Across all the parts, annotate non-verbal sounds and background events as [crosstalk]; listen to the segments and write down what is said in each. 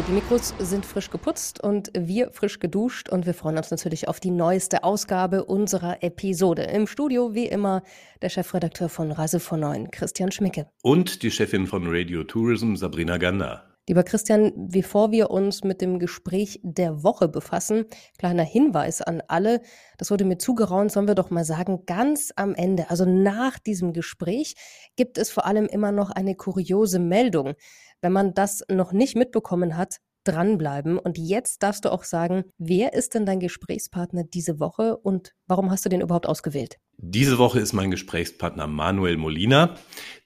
So, die Mikros sind frisch geputzt und wir frisch geduscht und wir freuen uns natürlich auf die neueste Ausgabe unserer Episode. Im Studio wie immer der Chefredakteur von Reise von Neuen, Christian Schmicke. Und die Chefin von Radio Tourism, Sabrina Gander. Lieber Christian, bevor wir uns mit dem Gespräch der Woche befassen, kleiner Hinweis an alle, das wurde mir zugeraunt, sollen wir doch mal sagen, ganz am Ende, also nach diesem Gespräch, gibt es vor allem immer noch eine kuriose Meldung. Wenn man das noch nicht mitbekommen hat, dranbleiben. Und jetzt darfst du auch sagen, wer ist denn dein Gesprächspartner diese Woche und warum hast du den überhaupt ausgewählt? Diese Woche ist mein Gesprächspartner Manuel Molina.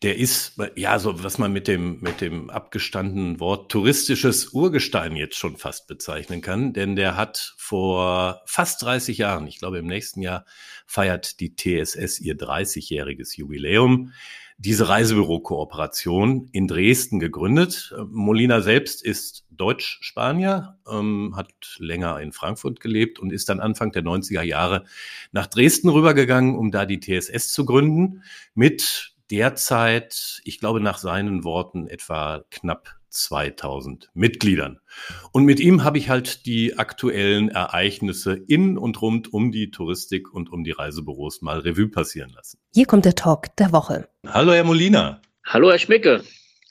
Der ist, ja, so was man mit dem, mit dem abgestandenen Wort touristisches Urgestein jetzt schon fast bezeichnen kann, denn der hat vor fast 30 Jahren, ich glaube im nächsten Jahr feiert die TSS ihr 30-jähriges Jubiläum diese Reisebüro-Kooperation in Dresden gegründet. Molina selbst ist Deutsch-Spanier, ähm, hat länger in Frankfurt gelebt und ist dann Anfang der 90er Jahre nach Dresden rübergegangen, um da die TSS zu gründen, mit derzeit, ich glaube nach seinen Worten, etwa knapp 2000 Mitgliedern. Und mit ihm habe ich halt die aktuellen Ereignisse in und rund um die Touristik und um die Reisebüros mal Revue passieren lassen. Hier kommt der Talk der Woche. Hallo, Herr Molina. Hallo, Herr Schmicke.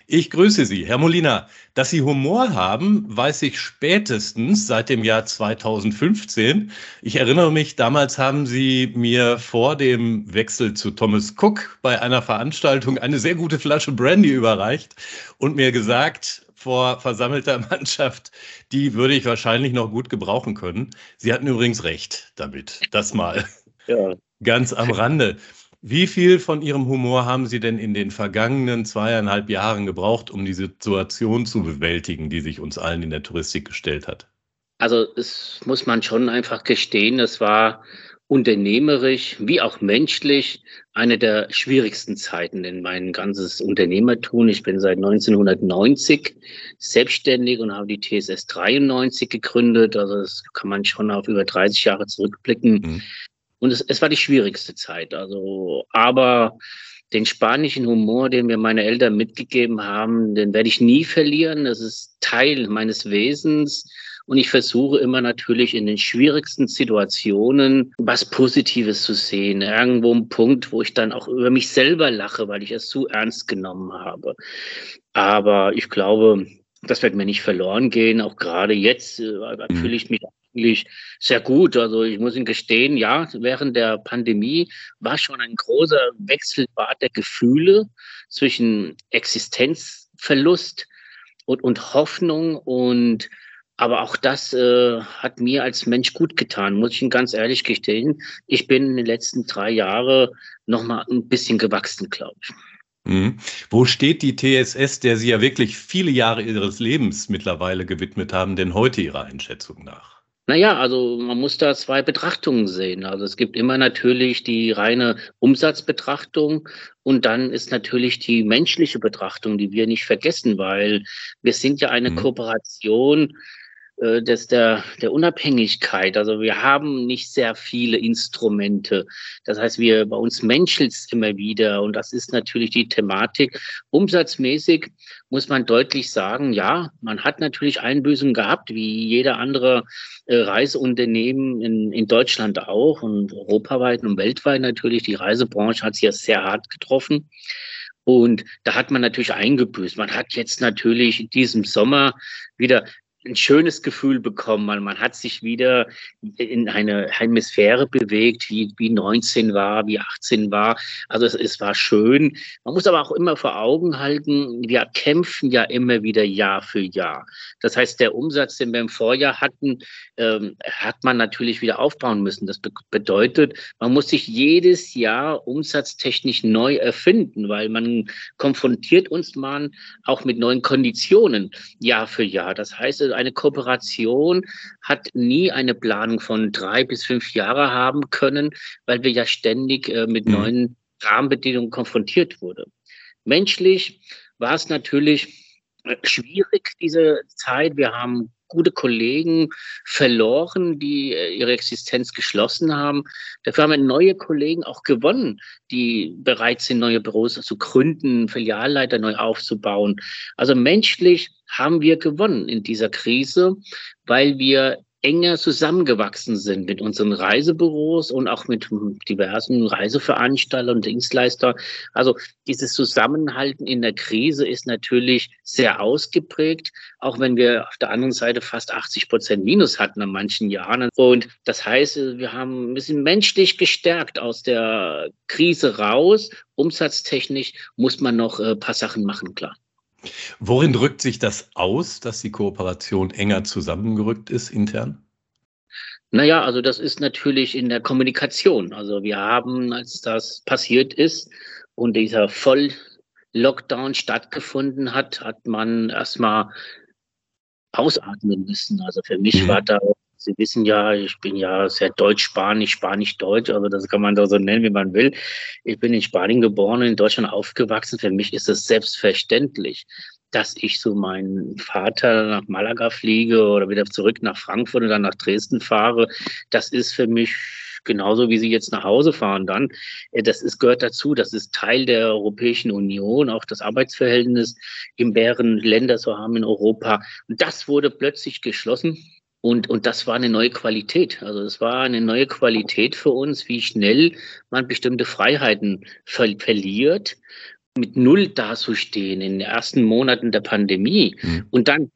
Ich grüße Sie, Herr Molina. Dass Sie Humor haben, weiß ich spätestens seit dem Jahr 2015. Ich erinnere mich, damals haben Sie mir vor dem Wechsel zu Thomas Cook bei einer Veranstaltung eine sehr gute Flasche Brandy überreicht und mir gesagt, vor versammelter [laughs] Mannschaft, die würde ich wahrscheinlich noch gut gebrauchen können. Sie hatten übrigens recht damit. Das mal ja. ganz am Rande. Wie viel von Ihrem Humor haben Sie denn in den vergangenen zweieinhalb Jahren gebraucht, um die Situation zu bewältigen, die sich uns allen in der Touristik gestellt hat? Also, es muss man schon einfach gestehen, es war unternehmerisch wie auch menschlich eine der schwierigsten Zeiten in meinem ganzes Unternehmertun. Ich bin seit 1990 selbstständig und habe die TSS 93 gegründet. Also das kann man schon auf über 30 Jahre zurückblicken. Mhm. Und es, es war die schwierigste Zeit. Also, aber den spanischen Humor, den mir meine Eltern mitgegeben haben, den werde ich nie verlieren. Das ist Teil meines Wesens. Und ich versuche immer natürlich in den schwierigsten Situationen was Positives zu sehen. Irgendwo ein Punkt, wo ich dann auch über mich selber lache, weil ich es zu ernst genommen habe. Aber ich glaube, das wird mir nicht verloren gehen. Auch gerade jetzt äh, mhm. fühle ich mich eigentlich sehr gut. Also ich muss Ihnen gestehen, ja, während der Pandemie war schon ein großer Wechselbad der Gefühle zwischen Existenzverlust und, und Hoffnung und aber auch das äh, hat mir als Mensch gut getan, muss ich Ihnen ganz ehrlich gestehen. Ich bin in den letzten drei Jahren noch mal ein bisschen gewachsen, glaube ich. Mhm. Wo steht die TSS, der Sie ja wirklich viele Jahre Ihres Lebens mittlerweile gewidmet haben, denn heute Ihrer Einschätzung nach? Naja, also man muss da zwei Betrachtungen sehen. Also es gibt immer natürlich die reine Umsatzbetrachtung und dann ist natürlich die menschliche Betrachtung, die wir nicht vergessen, weil wir sind ja eine mhm. Kooperation des, der, der Unabhängigkeit. Also wir haben nicht sehr viele Instrumente. Das heißt, wir bei uns menschelt es immer wieder und das ist natürlich die Thematik. Umsatzmäßig muss man deutlich sagen, ja, man hat natürlich Einbüßen gehabt, wie jeder andere äh, Reiseunternehmen in, in Deutschland auch und europaweit und weltweit natürlich. Die Reisebranche hat sich ja sehr hart getroffen. Und da hat man natürlich eingebüßt. Man hat jetzt natürlich in diesem Sommer wieder ein schönes Gefühl bekommen, weil man hat sich wieder in eine Hemisphäre bewegt, wie, wie 19 war, wie 18 war. Also es, es war schön. Man muss aber auch immer vor Augen halten, wir kämpfen ja immer wieder Jahr für Jahr. Das heißt, der Umsatz, den wir im Vorjahr hatten, ähm, hat man natürlich wieder aufbauen müssen. Das be bedeutet, man muss sich jedes Jahr umsatztechnisch neu erfinden, weil man konfrontiert uns mal auch mit neuen Konditionen Jahr für Jahr. Das heißt, eine Kooperation hat nie eine Planung von drei bis fünf Jahre haben können, weil wir ja ständig äh, mit mhm. neuen Rahmenbedingungen konfrontiert wurden. Menschlich war es natürlich äh, schwierig, diese Zeit. Wir haben gute Kollegen verloren, die äh, ihre Existenz geschlossen haben. Dafür haben wir neue Kollegen auch gewonnen, die bereit sind, neue Büros zu gründen, Filialleiter neu aufzubauen. Also menschlich haben wir gewonnen in dieser Krise, weil wir enger zusammengewachsen sind mit unseren Reisebüros und auch mit diversen Reiseveranstaltern und Dienstleister. Also dieses Zusammenhalten in der Krise ist natürlich sehr ausgeprägt, auch wenn wir auf der anderen Seite fast 80 Prozent Minus hatten an manchen Jahren. Und das heißt, wir haben ein bisschen menschlich gestärkt aus der Krise raus. Umsatztechnisch muss man noch ein paar Sachen machen, klar. Worin drückt sich das aus, dass die Kooperation enger zusammengerückt ist intern? Naja, also das ist natürlich in der Kommunikation. Also wir haben, als das passiert ist und dieser Voll-Lockdown stattgefunden hat, hat man erstmal ausatmen müssen. Also für mich mhm. war da Sie wissen ja, ich bin ja sehr deutsch-spanisch, spanisch-deutsch, also das kann man doch so nennen, wie man will. Ich bin in Spanien geboren in Deutschland aufgewachsen. Für mich ist es selbstverständlich, dass ich so meinen Vater nach Malaga fliege oder wieder zurück nach Frankfurt und dann nach Dresden fahre. Das ist für mich genauso wie sie jetzt nach Hause fahren dann. Das ist, gehört dazu. Das ist Teil der Europäischen Union, auch das Arbeitsverhältnis im mehreren Länder so haben in Europa. Und das wurde plötzlich geschlossen. Und, und das war eine neue Qualität. Also es war eine neue Qualität für uns, wie schnell man bestimmte Freiheiten ver verliert, mit Null dazustehen in den ersten Monaten der Pandemie mhm. und dann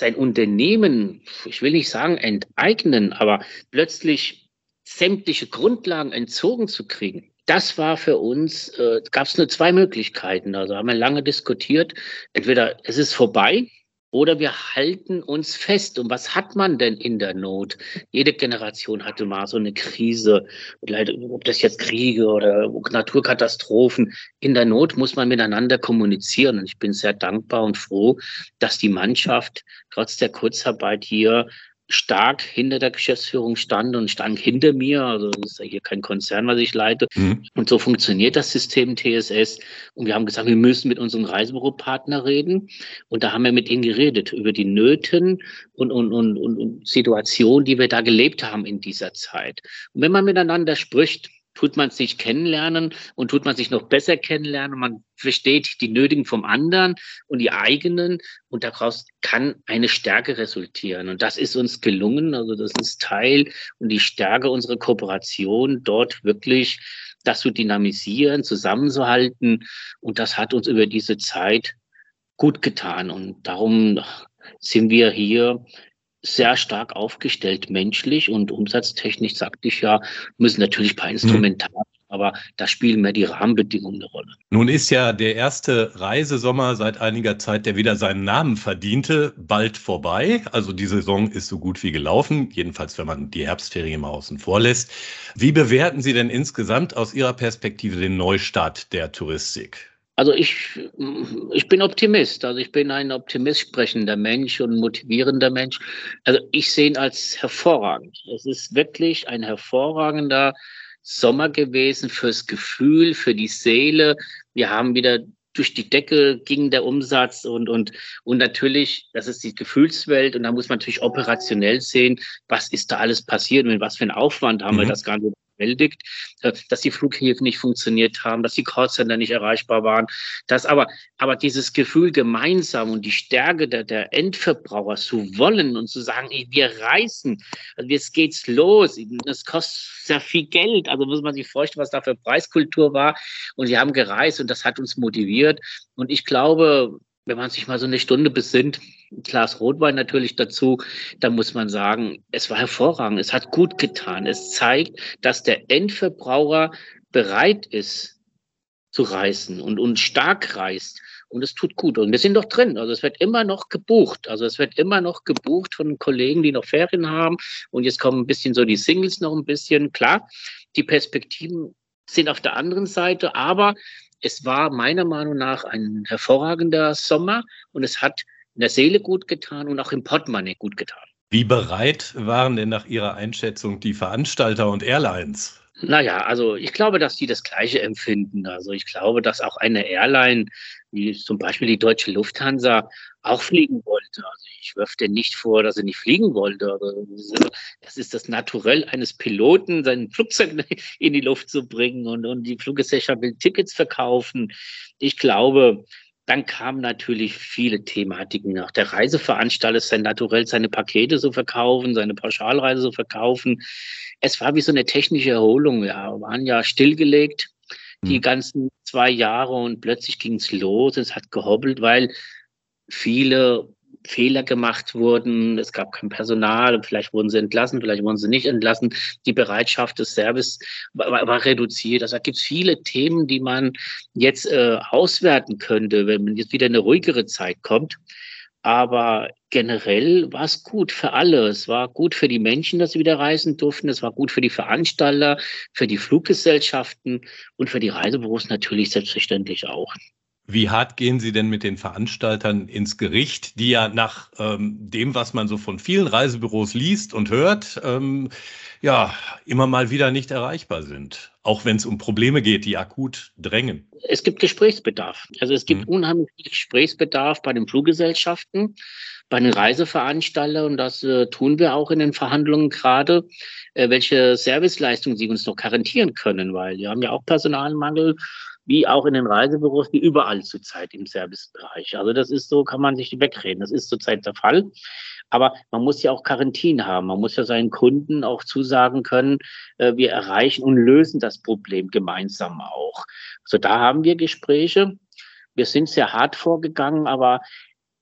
sein Unternehmen, ich will nicht sagen enteignen, aber plötzlich sämtliche Grundlagen entzogen zu kriegen. Das war für uns, äh, gab es nur zwei Möglichkeiten. Also haben wir lange diskutiert. Entweder es ist vorbei, oder wir halten uns fest. Und was hat man denn in der Not? Jede Generation hatte mal so eine Krise, ob das jetzt Kriege oder Naturkatastrophen. In der Not muss man miteinander kommunizieren. Und ich bin sehr dankbar und froh, dass die Mannschaft trotz der Kurzarbeit hier stark hinter der Geschäftsführung stand und stand hinter mir. Also das ist ja hier kein Konzern, was ich leite. Mhm. Und so funktioniert das System TSS. Und wir haben gesagt, wir müssen mit unserem Reisebüropartner reden. Und da haben wir mit ihnen geredet über die Nöten und, und, und, und Situationen, die wir da gelebt haben in dieser Zeit. Und wenn man miteinander spricht, tut man sich kennenlernen und tut man sich noch besser kennenlernen. Man versteht die nötigen vom anderen und die eigenen und daraus kann eine Stärke resultieren. Und das ist uns gelungen. Also das ist Teil und die Stärke unserer Kooperation, dort wirklich das zu dynamisieren, zusammenzuhalten. Und das hat uns über diese Zeit gut getan. Und darum sind wir hier sehr stark aufgestellt, menschlich und umsatztechnisch, sagte ich ja, müssen natürlich ein paar. Instrumentarien aber da spielen mehr die Rahmenbedingungen eine Rolle. Nun ist ja der erste Reisesommer seit einiger Zeit, der wieder seinen Namen verdiente, bald vorbei. Also die Saison ist so gut wie gelaufen, jedenfalls wenn man die Herbstferien mal außen vor lässt. Wie bewerten Sie denn insgesamt aus Ihrer Perspektive den Neustart der Touristik? Also ich, ich bin Optimist. Also ich bin ein optimist sprechender Mensch und motivierender Mensch. Also ich sehe ihn als hervorragend. Es ist wirklich ein hervorragender Sommer gewesen fürs Gefühl, für die Seele. Wir haben wieder durch die Decke ging der Umsatz und, und, und natürlich, das ist die Gefühlswelt und da muss man natürlich operationell sehen, was ist da alles passiert und mit was für einen Aufwand haben mhm. wir das Ganze bewältigt, äh, dass die Flughäfen nicht funktioniert haben, dass die Callcenter nicht erreichbar waren. Das aber, aber dieses Gefühl gemeinsam und die Stärke der, der Endverbraucher zu wollen und zu sagen, ey, wir reißen, also jetzt geht's los, das kostet sehr viel Geld, also muss man sich vorstellen, was da für Preiskultur war und sie haben gereist und das hat uns motiviert und ich glaube, wenn man sich mal so eine Stunde besinnt, ein Glas Rotwein natürlich dazu, dann muss man sagen, es war hervorragend, es hat gut getan. Es zeigt, dass der Endverbraucher bereit ist zu reisen und, und stark reist. Und es tut gut. Und wir sind doch drin. Also es wird immer noch gebucht. Also es wird immer noch gebucht von Kollegen, die noch Ferien haben. Und jetzt kommen ein bisschen so die Singles noch ein bisschen. Klar, die Perspektiven sind auf der anderen Seite, aber es war meiner Meinung nach ein hervorragender Sommer und es hat in der Seele gut getan und auch im Portemonnaie gut getan. Wie bereit waren denn nach Ihrer Einschätzung die Veranstalter und Airlines? Naja, also ich glaube, dass die das Gleiche empfinden. Also ich glaube, dass auch eine Airline, wie zum Beispiel die Deutsche Lufthansa, auch fliegen wollte. Also ich wirf dir nicht vor, dass er nicht fliegen wollte. Das ist das Naturell eines Piloten, sein Flugzeug [laughs] in die Luft zu bringen und, und die Fluggesellschaft will Tickets verkaufen. Ich glaube, dann kamen natürlich viele Thematiken nach. Der Reiseveranstalter ist sein Naturell, seine Pakete zu verkaufen, seine Pauschalreise zu verkaufen. Es war wie so eine technische Erholung. Wir waren ja stillgelegt die mhm. ganzen zwei Jahre und plötzlich ging es los. Es hat gehobbelt, weil viele Fehler gemacht wurden, es gab kein Personal, vielleicht wurden sie entlassen, vielleicht wurden sie nicht entlassen, die Bereitschaft des Service war, war reduziert. Also da gibt es viele Themen, die man jetzt äh, auswerten könnte, wenn jetzt wieder eine ruhigere Zeit kommt. Aber generell war es gut für alle. Es war gut für die Menschen, dass sie wieder reisen durften. Es war gut für die Veranstalter, für die Fluggesellschaften und für die Reisebüros natürlich selbstverständlich auch. Wie hart gehen Sie denn mit den Veranstaltern ins Gericht, die ja nach ähm, dem, was man so von vielen Reisebüros liest und hört, ähm, ja, immer mal wieder nicht erreichbar sind, auch wenn es um Probleme geht, die akut drängen? Es gibt Gesprächsbedarf. Also es gibt hm. unheimlich viel Gesprächsbedarf bei den Fluggesellschaften, bei den Reiseveranstaltern und das äh, tun wir auch in den Verhandlungen gerade, äh, welche Serviceleistungen sie uns noch garantieren können, weil wir haben ja auch Personalmangel wie auch in den Reisebüros, wie überall zurzeit im Servicebereich. Also das ist so, kann man sich wegreden. Das ist zurzeit der Fall. Aber man muss ja auch Quarantin haben. Man muss ja seinen Kunden auch zusagen können, äh, wir erreichen und lösen das Problem gemeinsam auch. Also da haben wir Gespräche. Wir sind sehr hart vorgegangen, aber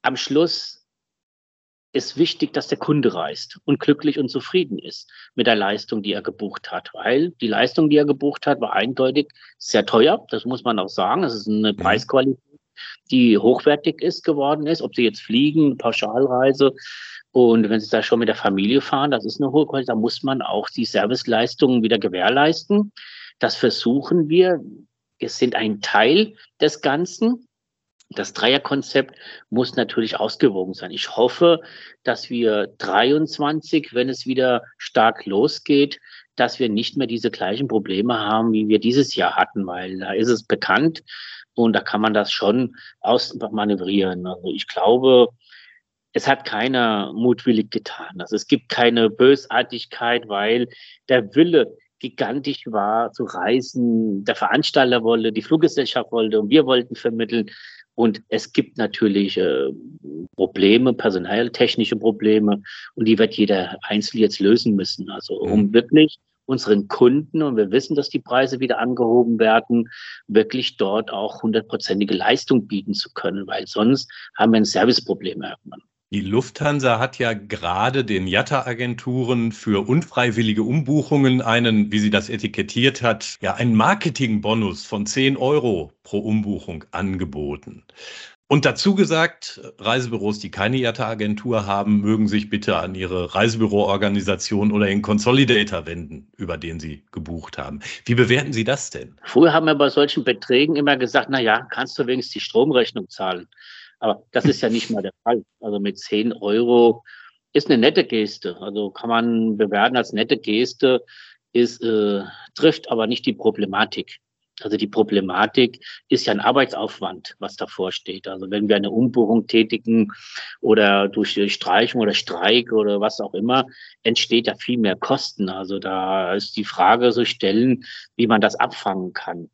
am Schluss ist wichtig, dass der Kunde reist und glücklich und zufrieden ist mit der Leistung, die er gebucht hat. Weil die Leistung, die er gebucht hat, war eindeutig sehr teuer. Das muss man auch sagen. Das ist eine mhm. Preisqualität, die hochwertig ist geworden ist. Ob Sie jetzt fliegen, Pauschalreise und wenn Sie da schon mit der Familie fahren, das ist eine hohe Qualität. Da muss man auch die Serviceleistungen wieder gewährleisten. Das versuchen wir. Wir sind ein Teil des Ganzen. Das Dreierkonzept muss natürlich ausgewogen sein. Ich hoffe, dass wir 23, wenn es wieder stark losgeht, dass wir nicht mehr diese gleichen Probleme haben, wie wir dieses Jahr hatten, weil da ist es bekannt und da kann man das schon ausmanövrieren. Also ich glaube, es hat keiner mutwillig getan. Also es gibt keine Bösartigkeit, weil der Wille gigantisch war zu reisen. Der Veranstalter wollte, die Fluggesellschaft wollte und wir wollten vermitteln. Und es gibt natürlich äh, Probleme, personaltechnische Probleme, und die wird jeder Einzelne jetzt lösen müssen. Also um mhm. wirklich unseren Kunden, und wir wissen, dass die Preise wieder angehoben werden, wirklich dort auch hundertprozentige Leistung bieten zu können, weil sonst haben wir ein Serviceproblem irgendwann. Die Lufthansa hat ja gerade den Jatta-Agenturen für unfreiwillige Umbuchungen einen, wie sie das etikettiert hat, ja, einen Marketingbonus von 10 Euro pro Umbuchung angeboten. Und dazu gesagt, Reisebüros, die keine Jatta-Agentur haben, mögen sich bitte an ihre Reisebüroorganisation oder den Consolidator wenden, über den sie gebucht haben. Wie bewerten Sie das denn? Früher haben wir bei solchen Beträgen immer gesagt, na ja, kannst du wenigstens die Stromrechnung zahlen. Aber das ist ja nicht mal der Fall. Also mit 10 Euro ist eine nette Geste. Also kann man bewerten als nette Geste, ist, äh, trifft aber nicht die Problematik. Also die Problematik ist ja ein Arbeitsaufwand, was davor steht. Also wenn wir eine Umbuchung tätigen oder durch Streichung oder Streik oder was auch immer, entsteht ja viel mehr Kosten. Also da ist die Frage so stellen, wie man das abfangen kann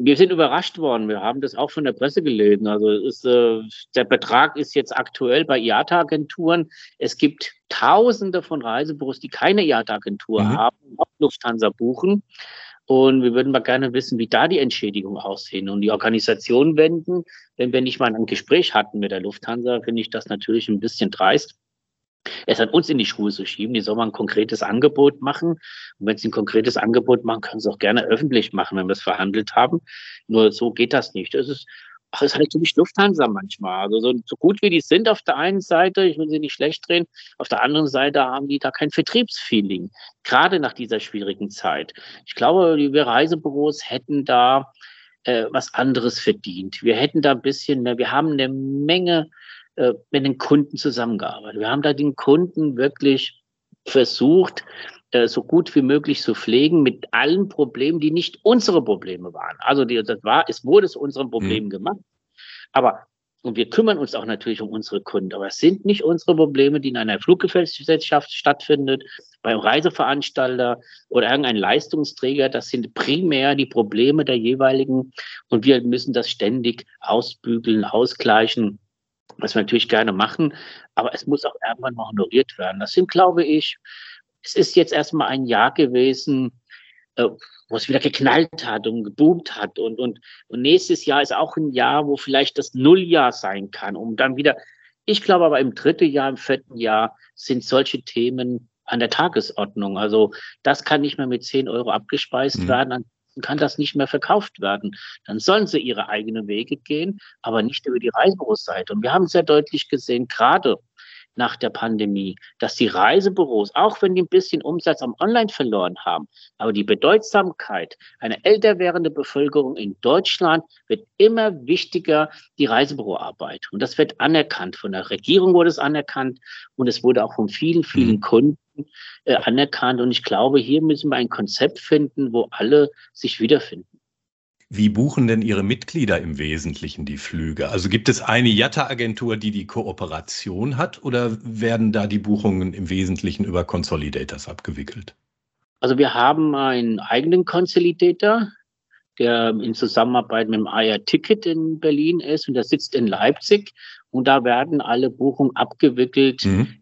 wir sind überrascht worden. Wir haben das auch von der Presse gelesen. Also ist, äh, der Betrag ist jetzt aktuell bei IATA-Agenturen. Es gibt Tausende von Reisebüros, die keine IATA-Agentur mhm. haben, auch Lufthansa buchen. Und wir würden mal gerne wissen, wie da die Entschädigungen aussehen und die Organisation wenden. Wenn wir nicht mal ein Gespräch hatten mit der Lufthansa, finde ich das natürlich ein bisschen dreist es hat uns in die Schuhe zu schieben. Die soll man ein konkretes Angebot machen. Und wenn sie ein konkretes Angebot machen, können sie auch gerne öffentlich machen, wenn wir es verhandelt haben. Nur so geht das nicht. Das ist, ach, ist halt die Lufthansa manchmal. Also so, so gut wie die sind auf der einen Seite, ich will sie nicht schlecht drehen, auf der anderen Seite haben die da kein Vertriebsfeeling. Gerade nach dieser schwierigen Zeit. Ich glaube, die Reisebüros hätten da äh, was anderes verdient. Wir hätten da ein bisschen mehr, wir haben eine Menge äh, mit den Kunden zusammengearbeitet. Wir haben da den Kunden wirklich versucht, äh, so gut wie möglich zu pflegen mit allen Problemen, die nicht unsere Probleme waren. Also die, das war, es wurde zu unseren Problemen mhm. gemacht. Aber und wir kümmern uns auch natürlich um unsere Kunden. Aber es sind nicht unsere Probleme, die in einer Fluggesellschaft stattfindet, beim Reiseveranstalter oder irgendein Leistungsträger. Das sind primär die Probleme der jeweiligen. Und wir müssen das ständig ausbügeln, ausgleichen, was wir natürlich gerne machen. Aber es muss auch irgendwann mal honoriert werden. Das sind, glaube ich, es ist jetzt erstmal ein Jahr gewesen, äh, wo es wieder geknallt hat und geboomt hat. Und, und, und nächstes Jahr ist auch ein Jahr, wo vielleicht das Nulljahr sein kann, um dann wieder, ich glaube aber im dritten Jahr, im vierten Jahr sind solche Themen an der Tagesordnung. Also das kann nicht mehr mit 10 Euro abgespeist mhm. werden, kann das nicht mehr verkauft werden. Dann sollen sie ihre eigenen Wege gehen, aber nicht über die Reisebüroseite. Und wir haben sehr deutlich gesehen, gerade nach der Pandemie, dass die Reisebüros, auch wenn die ein bisschen Umsatz am Online verloren haben, aber die Bedeutsamkeit einer älter werdenden Bevölkerung in Deutschland wird immer wichtiger, die Reisebüroarbeit. Und das wird anerkannt. Von der Regierung wurde es anerkannt und es wurde auch von vielen, vielen mhm. Kunden äh, anerkannt. Und ich glaube, hier müssen wir ein Konzept finden, wo alle sich wiederfinden. Wie buchen denn Ihre Mitglieder im Wesentlichen die Flüge? Also gibt es eine Jatta-Agentur, die die Kooperation hat oder werden da die Buchungen im Wesentlichen über Consolidators abgewickelt? Also wir haben einen eigenen Consolidator, der in Zusammenarbeit mit dem IR Ticket in Berlin ist und der sitzt in Leipzig und da werden alle Buchungen abgewickelt, mhm.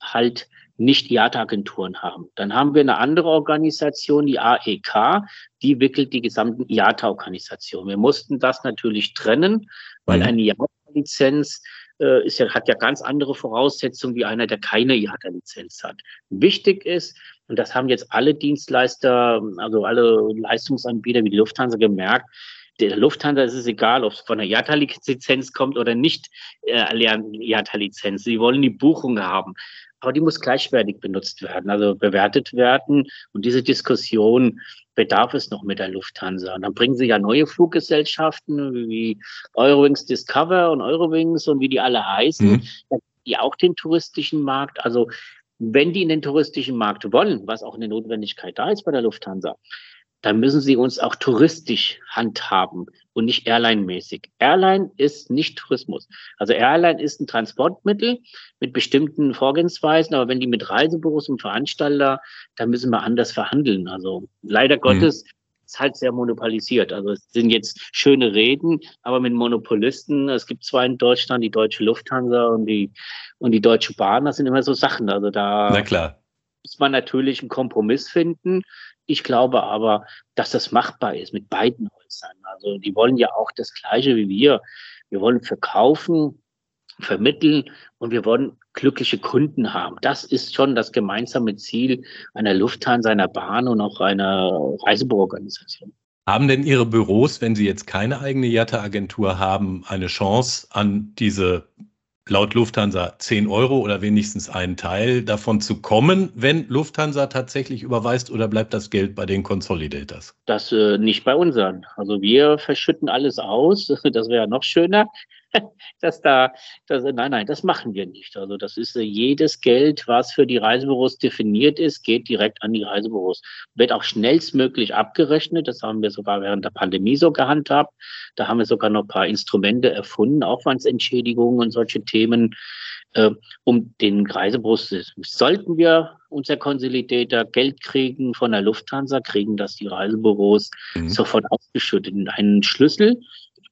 halt nicht IATA-Agenturen haben. Dann haben wir eine andere Organisation, die AEK, die wickelt die gesamten IATA-Organisation. Wir mussten das natürlich trennen, weil mhm. eine IATA-Lizenz äh, ist ja, hat ja ganz andere Voraussetzungen wie einer, der keine IATA-Lizenz hat. Wichtig ist, und das haben jetzt alle Dienstleister, also alle Leistungsanbieter wie die Lufthansa gemerkt, der Lufthansa ist es egal, ob es von der IATA-Lizenz kommt oder nicht äh, IATA-Lizenz. Sie wollen die Buchung haben aber die muss gleichwertig benutzt werden, also bewertet werden. Und diese Diskussion bedarf es noch mit der Lufthansa. Und dann bringen sie ja neue Fluggesellschaften wie Eurowings Discover und Eurowings und wie die alle heißen, mhm. die auch den touristischen Markt, also wenn die in den touristischen Markt wollen, was auch eine Notwendigkeit da ist bei der Lufthansa, dann müssen sie uns auch touristisch handhaben und nicht Airline-mäßig. Airline ist nicht Tourismus. Also Airline ist ein Transportmittel mit bestimmten Vorgehensweisen, aber wenn die mit Reisebüros und Veranstalter, dann müssen wir anders verhandeln. Also leider mhm. Gottes mhm. ist halt sehr monopolisiert. Also es sind jetzt schöne Reden, aber mit Monopolisten, es gibt zwar in Deutschland die Deutsche Lufthansa und die, und die Deutsche Bahn, das sind immer so Sachen. Also da. Na klar muss man natürlich einen Kompromiss finden. Ich glaube aber, dass das machbar ist mit beiden Häusern. Also die wollen ja auch das Gleiche wie wir. Wir wollen verkaufen, vermitteln und wir wollen glückliche Kunden haben. Das ist schon das gemeinsame Ziel einer Lufthansa, einer Bahn und auch einer Reisebüroorganisation. Haben denn Ihre Büros, wenn Sie jetzt keine eigene Jatta-Agentur haben, eine Chance, an diese laut Lufthansa 10 Euro oder wenigstens einen Teil davon zu kommen, wenn Lufthansa tatsächlich überweist oder bleibt das Geld bei den Consolidators? Das äh, nicht bei unseren. Also wir verschütten alles aus. [laughs] Das wäre noch schöner. [laughs] dass da, dass, nein, nein, das machen wir nicht. Also das ist äh, jedes Geld, was für die Reisebüros definiert ist, geht direkt an die Reisebüros. Wird auch schnellstmöglich abgerechnet. Das haben wir sogar während der Pandemie so gehandhabt. Da haben wir sogar noch ein paar Instrumente erfunden, Aufwandsentschädigungen und solche Themen, äh, um den Reisebüros, sollten wir unser Konsolidator Geld kriegen von der Lufthansa, kriegen das die Reisebüros mhm. sofort ausgeschüttet in einen Schlüssel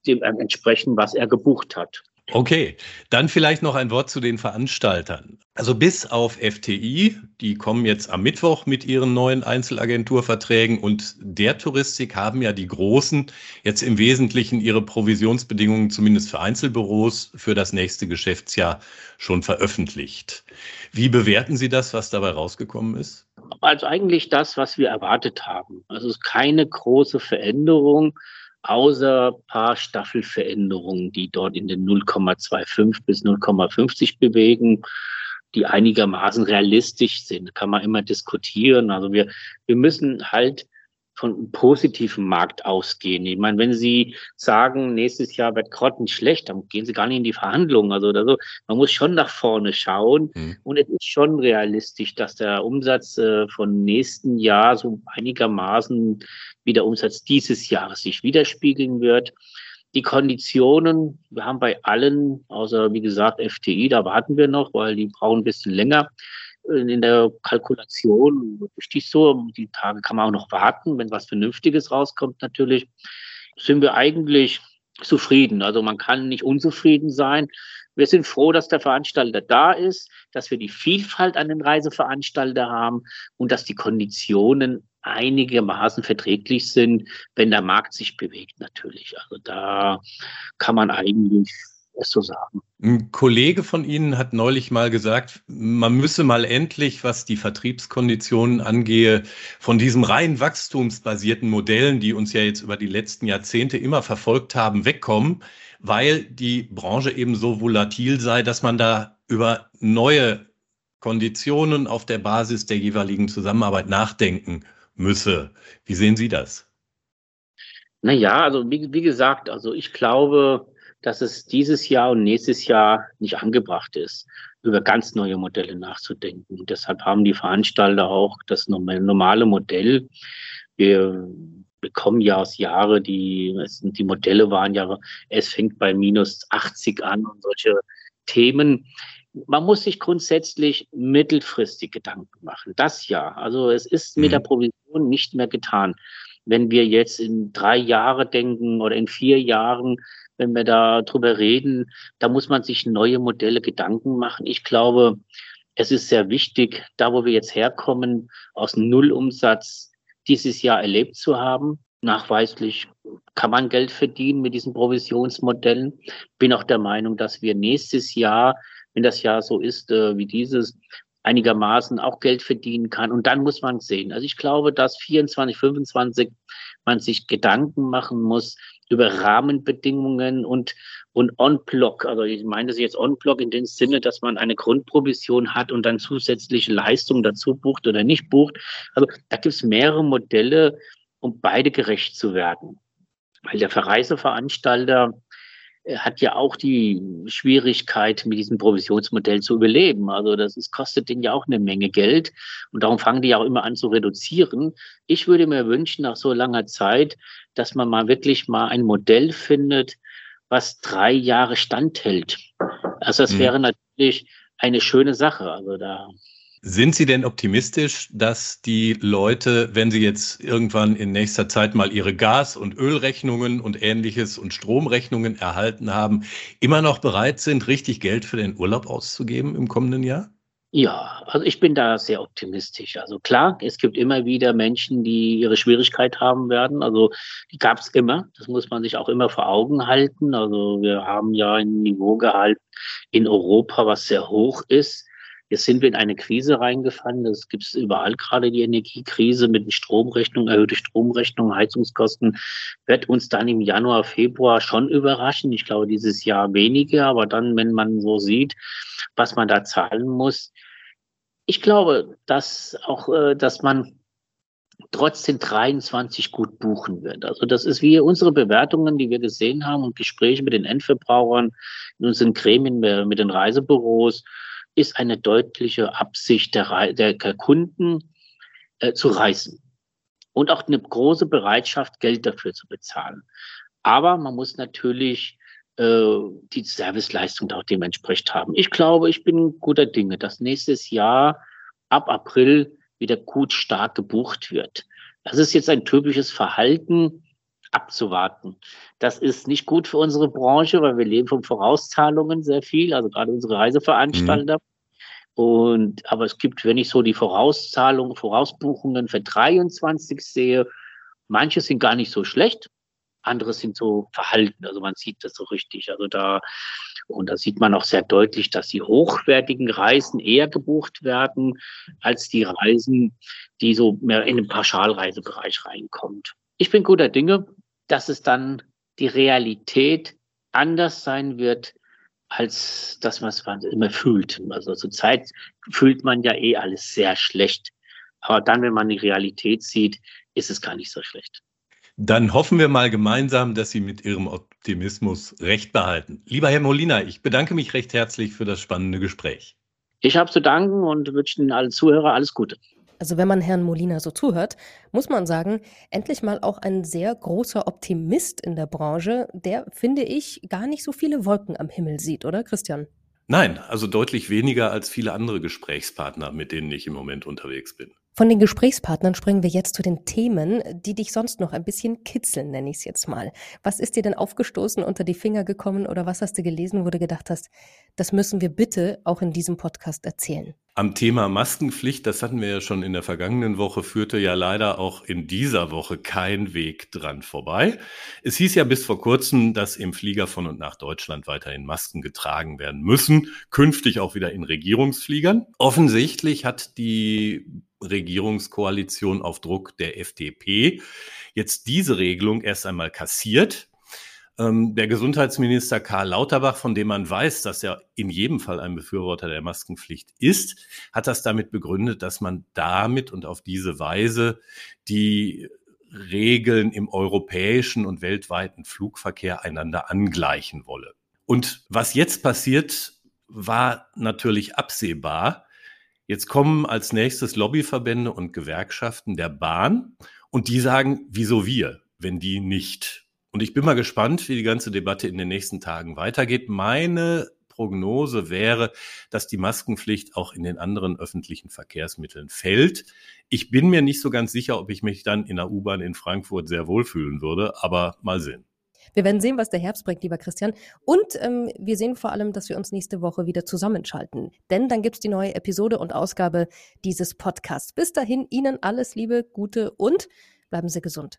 dem entsprechen, was er gebucht hat. Okay, dann vielleicht noch ein Wort zu den Veranstaltern. Also bis auf FTI, die kommen jetzt am Mittwoch mit ihren neuen Einzelagenturverträgen und der Touristik haben ja die Großen jetzt im Wesentlichen ihre Provisionsbedingungen zumindest für Einzelbüros für das nächste Geschäftsjahr schon veröffentlicht. Wie bewerten Sie das, was dabei rausgekommen ist? Also eigentlich das, was wir erwartet haben. Also es ist keine große Veränderung außer paar Staffelveränderungen, die dort in den 0,25 bis 0,50 bewegen, die einigermaßen realistisch sind. Kann man immer diskutieren. Also wir, wir müssen halt von einem positiven Markt ausgehen. Ich meine, wenn Sie sagen, nächstes Jahr wird Grotten schlecht, dann gehen Sie gar nicht in die Verhandlungen. Also, also man muss schon nach vorne schauen. Mhm. Und es ist schon realistisch, dass der Umsatz äh, von nächsten Jahr so einigermaßen wie der Umsatz dieses Jahres sich widerspiegeln wird. Die Konditionen, wir haben bei allen, außer wie gesagt FTI, da warten wir noch, weil die brauchen ein bisschen länger in der Kalkulation richtig so. Die Tage kann man auch noch warten, wenn was Vernünftiges rauskommt natürlich. Sind wir eigentlich zufrieden. Also man kann nicht unzufrieden sein. Wir sind froh, dass der Veranstalter da ist, dass wir die Vielfalt an den Reiseveranstalter haben und dass die Konditionen einigermaßen verträglich sind, wenn der Markt sich bewegt natürlich. Also da kann man eigentlich es so sagen. Ein Kollege von Ihnen hat neulich mal gesagt, man müsse mal endlich, was die Vertriebskonditionen angehe, von diesen rein wachstumsbasierten Modellen, die uns ja jetzt über die letzten Jahrzehnte immer verfolgt haben, wegkommen, weil die Branche eben so volatil sei, dass man da über neue Konditionen auf der Basis der jeweiligen Zusammenarbeit nachdenken müsse. Wie sehen Sie das? Naja, also wie, wie gesagt, also ich glaube, dass es dieses Jahr und nächstes Jahr nicht angebracht ist, über ganz neue Modelle nachzudenken. Und deshalb haben die Veranstalter auch das normale Modell. Wir bekommen ja aus Jahre, die, die Modelle waren ja, es fängt bei minus 80 an und solche Themen. Man muss sich grundsätzlich mittelfristig Gedanken machen. Das ja. Also es ist mit der mhm. Provision nicht mehr getan. Wenn wir jetzt in drei Jahre denken oder in vier Jahren, wenn wir da drüber reden, da muss man sich neue Modelle Gedanken machen. Ich glaube, es ist sehr wichtig, da wo wir jetzt herkommen, aus Nullumsatz dieses Jahr erlebt zu haben. Nachweislich kann man Geld verdienen mit diesen Provisionsmodellen. Bin auch der Meinung, dass wir nächstes Jahr, wenn das Jahr so ist äh, wie dieses, einigermaßen auch Geld verdienen kann. Und dann muss man sehen. Also ich glaube, dass 24, 25 man sich Gedanken machen muss, über Rahmenbedingungen und, und On-Block. Also ich meine das jetzt On-Block in dem Sinne, dass man eine Grundprovision hat und dann zusätzliche Leistungen dazu bucht oder nicht bucht. Also da gibt es mehrere Modelle, um beide gerecht zu werden. Weil der Verreiseveranstalter hat ja auch die Schwierigkeit, mit diesem Provisionsmodell zu überleben. Also das ist, kostet denen ja auch eine Menge Geld. Und darum fangen die ja auch immer an zu reduzieren. Ich würde mir wünschen, nach so langer Zeit, dass man mal wirklich mal ein Modell findet, was drei Jahre standhält. Also das mhm. wäre natürlich eine schöne Sache. Also da sind Sie denn optimistisch, dass die Leute, wenn sie jetzt irgendwann in nächster Zeit mal ihre Gas- und Ölrechnungen und ähnliches und Stromrechnungen erhalten haben, immer noch bereit sind, richtig Geld für den Urlaub auszugeben im kommenden Jahr? Ja, also ich bin da sehr optimistisch. Also klar, es gibt immer wieder Menschen, die ihre Schwierigkeit haben werden. Also die gab es immer. Das muss man sich auch immer vor Augen halten. Also wir haben ja ein Niveau gehalten in Europa, was sehr hoch ist. Jetzt sind wir in eine Krise reingefallen. Es gibt überall gerade die Energiekrise mit den Stromrechnungen, erhöhte Stromrechnungen, Heizungskosten. Wird uns dann im Januar, Februar schon überraschen. Ich glaube, dieses Jahr weniger. Aber dann, wenn man so sieht, was man da zahlen muss. Ich glaube, dass auch, äh, dass man trotzdem 23 gut buchen wird. Also das ist wie unsere Bewertungen, die wir gesehen haben und Gespräche mit den Endverbrauchern in unseren Gremien, mit den Reisebüros ist eine deutliche Absicht der, der Kunden äh, zu reisen und auch eine große Bereitschaft, Geld dafür zu bezahlen. Aber man muss natürlich äh, die Serviceleistung auch dementsprechend haben. Ich glaube, ich bin guter Dinge, dass nächstes Jahr ab April wieder gut stark gebucht wird. Das ist jetzt ein typisches Verhalten, abzuwarten. Das ist nicht gut für unsere Branche, weil wir leben von Vorauszahlungen sehr viel, also gerade unsere Reiseveranstalter. Mhm. Und, aber es gibt, wenn ich so die Vorauszahlungen, Vorausbuchungen für 23 sehe, manche sind gar nicht so schlecht, andere sind so verhalten. Also man sieht das so richtig. Also da, und da sieht man auch sehr deutlich, dass die hochwertigen Reisen eher gebucht werden als die Reisen, die so mehr in den Pauschalreisebereich reinkommt. Ich bin guter Dinge dass es dann die Realität anders sein wird, als das, was man immer fühlt. Also zurzeit fühlt man ja eh alles sehr schlecht. Aber dann, wenn man die Realität sieht, ist es gar nicht so schlecht. Dann hoffen wir mal gemeinsam, dass Sie mit Ihrem Optimismus recht behalten. Lieber Herr Molina, ich bedanke mich recht herzlich für das spannende Gespräch. Ich habe zu danken und wünsche Ihnen allen Zuhörer alles Gute. Also wenn man Herrn Molina so zuhört, muss man sagen, endlich mal auch ein sehr großer Optimist in der Branche, der, finde ich, gar nicht so viele Wolken am Himmel sieht, oder Christian? Nein, also deutlich weniger als viele andere Gesprächspartner, mit denen ich im Moment unterwegs bin. Von den Gesprächspartnern springen wir jetzt zu den Themen, die dich sonst noch ein bisschen kitzeln, nenne ich es jetzt mal. Was ist dir denn aufgestoßen, unter die Finger gekommen oder was hast du gelesen, wo du gedacht hast, das müssen wir bitte auch in diesem Podcast erzählen? Am Thema Maskenpflicht, das hatten wir ja schon in der vergangenen Woche, führte ja leider auch in dieser Woche kein Weg dran vorbei. Es hieß ja bis vor kurzem, dass im Flieger von und nach Deutschland weiterhin Masken getragen werden müssen, künftig auch wieder in Regierungsfliegern. Offensichtlich hat die Regierungskoalition auf Druck der FDP jetzt diese Regelung erst einmal kassiert. Ähm, der Gesundheitsminister Karl Lauterbach, von dem man weiß, dass er in jedem Fall ein Befürworter der Maskenpflicht ist, hat das damit begründet, dass man damit und auf diese Weise die Regeln im europäischen und weltweiten Flugverkehr einander angleichen wolle. Und was jetzt passiert, war natürlich absehbar. Jetzt kommen als nächstes Lobbyverbände und Gewerkschaften der Bahn und die sagen, wieso wir, wenn die nicht? Und ich bin mal gespannt, wie die ganze Debatte in den nächsten Tagen weitergeht. Meine Prognose wäre, dass die Maskenpflicht auch in den anderen öffentlichen Verkehrsmitteln fällt. Ich bin mir nicht so ganz sicher, ob ich mich dann in der U-Bahn in Frankfurt sehr wohlfühlen würde, aber mal sehen. Wir werden sehen, was der Herbst bringt, lieber Christian. Und ähm, wir sehen vor allem, dass wir uns nächste Woche wieder zusammenschalten. Denn dann gibt's die neue Episode und Ausgabe dieses Podcasts. Bis dahin, Ihnen alles Liebe, Gute und bleiben Sie gesund.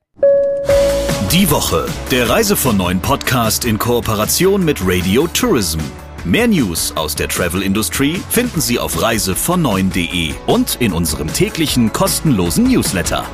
Die Woche, der Reise von neuen Podcast in Kooperation mit Radio Tourism. Mehr News aus der Travel Industry finden Sie auf reisevon und in unserem täglichen kostenlosen Newsletter.